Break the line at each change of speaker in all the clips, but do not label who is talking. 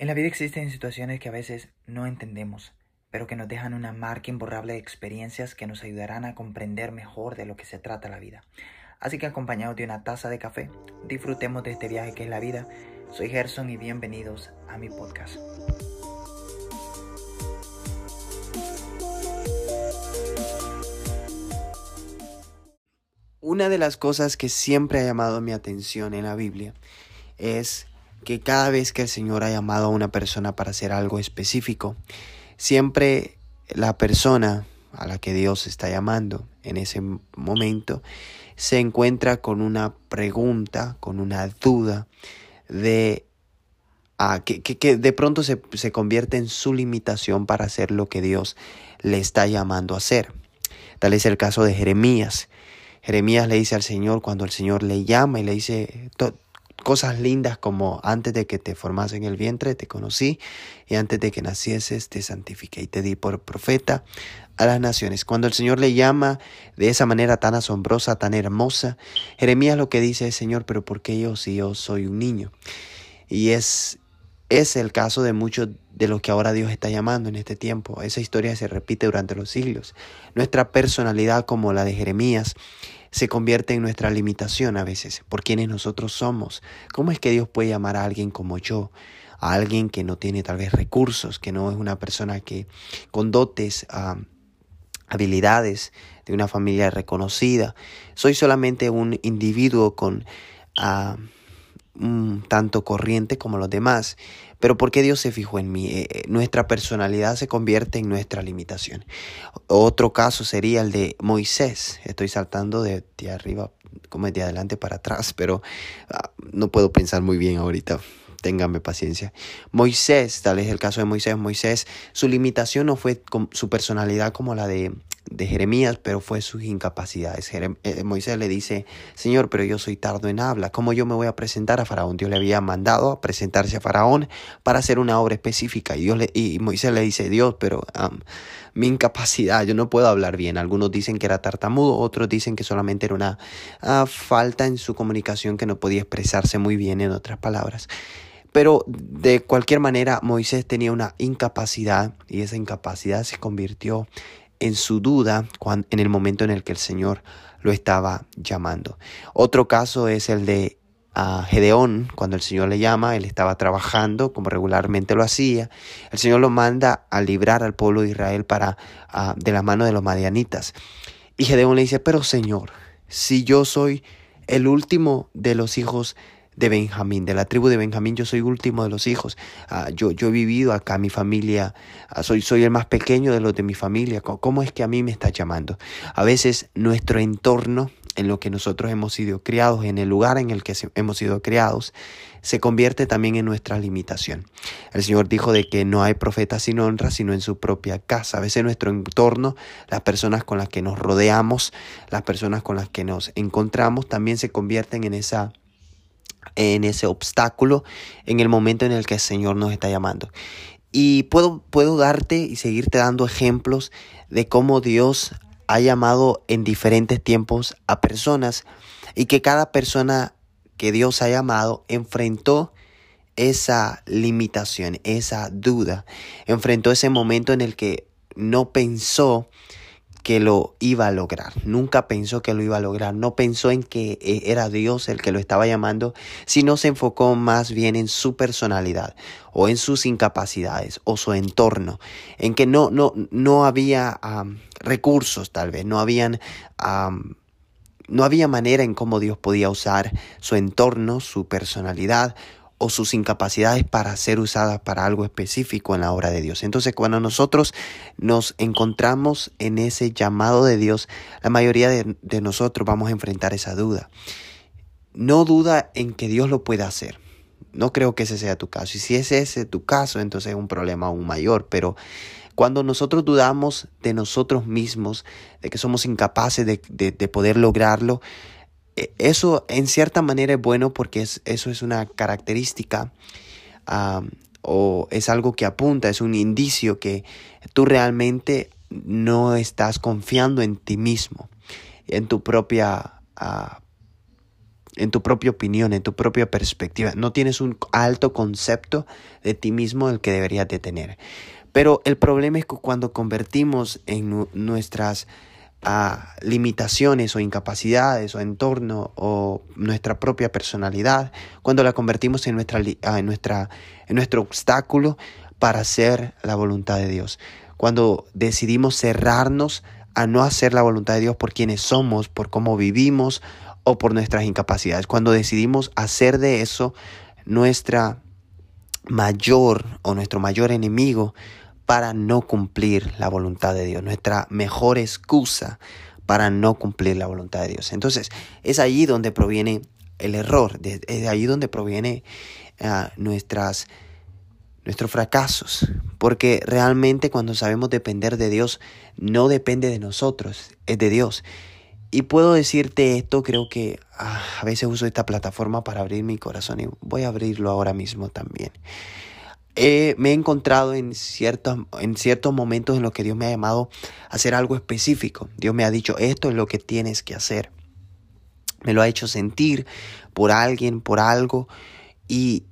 En la vida existen situaciones que a veces no entendemos, pero que nos dejan una marca imborrable de experiencias que nos ayudarán a comprender mejor de lo que se trata la vida. Así que acompañados de una taza de café, disfrutemos de este viaje que es la vida. Soy Gerson y bienvenidos a mi podcast. Una de las cosas que siempre ha llamado mi atención en la Biblia es que cada vez que el Señor ha llamado a una persona para hacer algo específico, siempre la persona a la que Dios está llamando en ese momento se encuentra con una pregunta, con una duda de ah, que, que, de pronto se, se convierte en su limitación para hacer lo que Dios le está llamando a hacer. Tal es el caso de Jeremías. Jeremías le dice al Señor cuando el Señor le llama y le dice, cosas lindas como antes de que te formas en el vientre te conocí y antes de que nacieses te santifiqué y te di por profeta a las naciones. Cuando el Señor le llama de esa manera tan asombrosa, tan hermosa, Jeremías lo que dice es, Señor, pero ¿por qué yo si yo soy un niño? Y es, es el caso de muchos de los que ahora Dios está llamando en este tiempo. Esa historia se repite durante los siglos. Nuestra personalidad como la de Jeremías se convierte en nuestra limitación a veces, por quienes nosotros somos. ¿Cómo es que Dios puede llamar a alguien como yo? A alguien que no tiene tal vez recursos, que no es una persona que con dotes, habilidades de una familia reconocida. Soy solamente un individuo con un tanto corriente como los demás. Pero ¿por qué Dios se fijó en mí? Eh, eh, nuestra personalidad se convierte en nuestra limitación. Otro caso sería el de Moisés. Estoy saltando de, arriba, como de adelante para atrás, pero ah, no puedo pensar muy bien ahorita. Ténganme paciencia. Moisés, tal es el caso de Moisés. Moisés, su limitación no fue su personalidad como la de de Jeremías, pero fue sus incapacidades. Eh, Moisés le dice, Señor, pero yo soy tardo en habla, ¿cómo yo me voy a presentar a Faraón? Dios le había mandado a presentarse a Faraón para hacer una obra específica. Y, Dios y Moisés le dice, Dios, pero mi incapacidad, yo no puedo hablar bien. Algunos dicen que era tartamudo, otros dicen que solamente era una ah, falta en su comunicación que no podía expresarse muy bien en otras palabras. Pero de cualquier manera, Moisés tenía una incapacidad y esa incapacidad se convirtió en su duda en el momento en el que el Señor lo estaba llamando. Otro caso es el de ah, Gedeón, cuando el Señor le llama, él estaba trabajando como regularmente lo hacía. El Señor lo manda a librar al pueblo de Israel para, ah, de la mano de los madianitas. Y Gedeón le dice, pero Señor, si yo soy el último de los hijos de Benjamín, de la tribu de Benjamín, yo soy último de los hijos. Ah, yo, yo he vivido acá, mi familia, ah, soy, soy el más pequeño de los de mi familia. ¿Cómo es que a mí me está llamando? A veces nuestro entorno, en lo que nosotros hemos sido criados, en el lugar en el que hemos sido criados, se convierte también en nuestra limitación. El Señor dijo de que no hay profeta sin honra, sino en su propia casa. A veces nuestro entorno, las personas con las que nos rodeamos, las personas con las que nos encontramos, también se convierten en esa en ese obstáculo en el momento en el que el Señor nos está llamando. Y puedo, puedo darte y seguirte dando ejemplos de cómo Dios ha llamado en diferentes tiempos a personas y que cada persona que Dios ha llamado enfrentó esa limitación, esa duda, enfrentó ese momento en el que no pensó que lo iba a lograr. Nunca pensó que lo iba a lograr. No pensó en que eh, era Dios el que lo estaba llamando, sino se enfocó más bien en su personalidad o en sus incapacidades o su entorno, en que no, no, no había recursos tal vez, no habían... no había manera en cómo Dios podía usar su entorno, su personalidad o sus incapacidades para ser usadas para algo específico en la obra de Dios. Entonces, cuando nosotros nos encontramos en ese llamado de Dios, la mayoría de, nosotros vamos a enfrentar esa duda. No duda en que Dios lo pueda hacer. No creo que ese sea tu caso. Y si ese es tu caso, entonces es un problema aún mayor. Pero cuando nosotros dudamos de nosotros mismos, de que somos incapaces de, de poder lograrlo, eso en cierta manera es bueno porque es, eso es una característica o es algo que apunta, es un indicio que tú realmente no estás confiando en ti mismo, en tu propia, en tu propia opinión, en tu propia perspectiva. No tienes un alto concepto de ti mismo el que deberías de tener. Pero el problema es que cuando convertimos en nuestras ah, limitaciones o incapacidades o entorno o nuestra propia personalidad, cuando la convertimos en, nuestra, ah, en, nuestra, en nuestro obstáculo para hacer la voluntad de Dios. Cuando decidimos cerrarnos a no hacer la voluntad de Dios por quienes somos, por cómo vivimos o por nuestras incapacidades. Cuando decidimos hacer de eso nuestra mayor o nuestro mayor enemigo para no cumplir la voluntad de Dios, nuestra mejor excusa para no cumplir la voluntad de Dios. Entonces, es allí donde proviene el error, es de allí donde proviene uh, nuestras nuestros fracasos, porque realmente cuando sabemos depender de Dios, no depende de nosotros, es de Dios. Y puedo decirte esto, creo que ah, a veces uso esta plataforma para abrir mi corazón y voy a abrirlo ahora mismo también. Me he encontrado en ciertos, en ciertos momentos en los que Dios me ha llamado a hacer algo específico. Dios me ha dicho, esto es lo que tienes que hacer. Me lo ha hecho sentir por alguien, por algo. Y,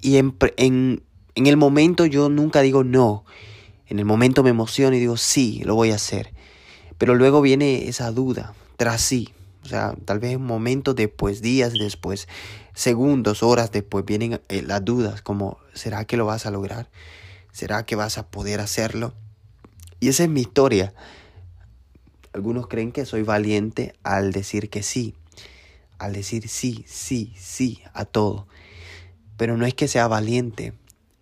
y en, en, en el momento yo nunca digo no. En el momento me emociono y digo sí, lo voy a hacer. Pero luego viene esa duda, tras sí. O sea, tal vez momentos después, días después, segundos, horas después, vienen eh, las dudas como, ¿será que lo vas a lograr? ¿Será que vas a poder hacerlo? Y esa es mi historia. Algunos creen que soy valiente al decir que sí, al decir sí, sí, sí a todo. Pero no es que sea valiente,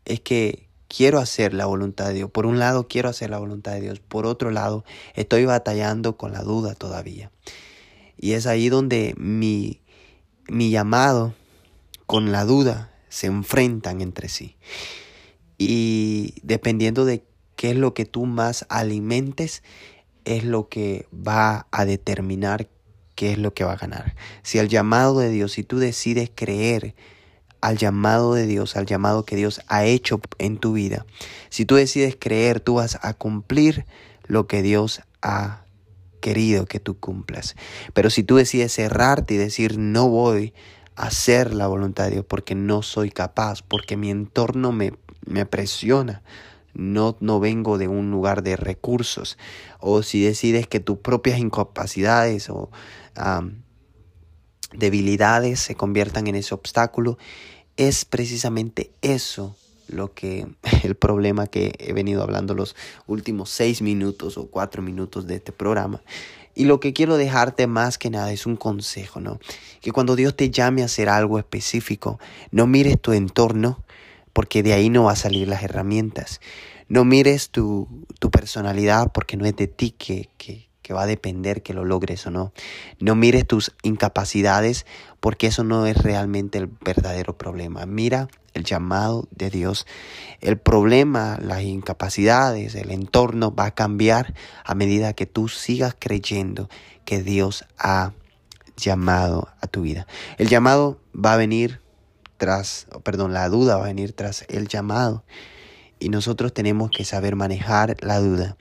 es que quiero hacer la voluntad de Dios. Por un lado quiero hacer la voluntad de Dios. Por otro lado estoy batallando con la duda todavía. Y es ahí donde mi, mi llamado con la duda se enfrentan entre sí. Y dependiendo de qué es lo que tú más alimentes, es lo que va a determinar qué es lo que va a ganar. Si el llamado de Dios, si tú decides creer, al llamado de Dios, al llamado que Dios ha hecho en tu vida. Si tú decides creer, tú vas a cumplir lo que Dios ha querido que tú cumplas. Pero si tú decides cerrarte y decir no voy a hacer la voluntad de Dios porque no soy capaz, porque mi entorno me, me presiona, no, no vengo de un lugar de recursos, o si decides que tus propias incapacidades o debilidades se conviertan en ese obstáculo, es precisamente eso lo que el problema que he venido hablando los últimos seis minutos o cuatro minutos de este programa. Y lo que quiero dejarte más que nada es un consejo, ¿no? Que cuando Dios te llame a hacer algo específico, no mires tu entorno, porque de ahí no va a salir las herramientas. No mires tu, tu personalidad, porque no es de ti que, que, que va a depender que lo logres o no. No mires tus incapacidades porque eso no es realmente el verdadero problema. Mira el llamado de Dios. El problema, las incapacidades, el entorno va a cambiar a medida que tú sigas creyendo que Dios ha llamado a tu vida. El llamado va a venir tras, perdón, la duda va a venir tras el llamado. Y nosotros tenemos que saber manejar la duda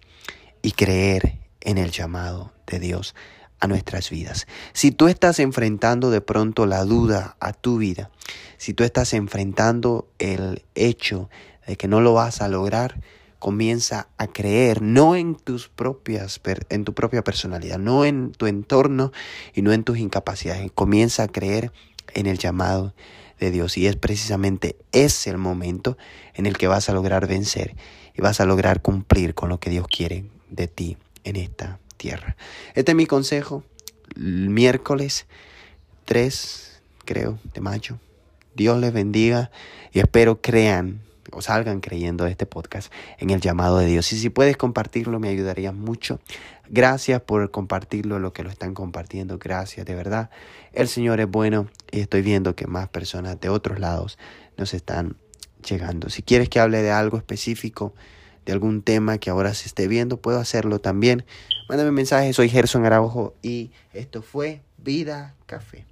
y creer en el llamado de Dios a nuestras vidas. Si tú estás enfrentando de pronto la duda a tu vida, si tú estás enfrentando el hecho de que no lo vas a lograr, comienza a creer no en tus propias en tu propia personalidad, no en tu entorno y no en tus incapacidades, comienza a creer en el llamado de Dios. Y es precisamente ese el momento en el que vas a lograr vencer y vas a lograr cumplir con lo que Dios quiere de ti en esta tierra. Este es mi consejo. miércoles 3, creo, de mayo. Dios les bendiga y espero crean o salgan creyendo de este podcast en el llamado de Dios. Y si puedes compartirlo, me ayudaría mucho. Gracias por compartirlo, lo que lo están compartiendo. Gracias, de verdad. El Señor es bueno y estoy viendo que más personas de otros lados nos están llegando. Si quieres que hable de algo específico, de algún tema que ahora se esté viendo, puedo hacerlo también. Mándame mensaje, soy Gerson Araujo y esto fue Vida Café.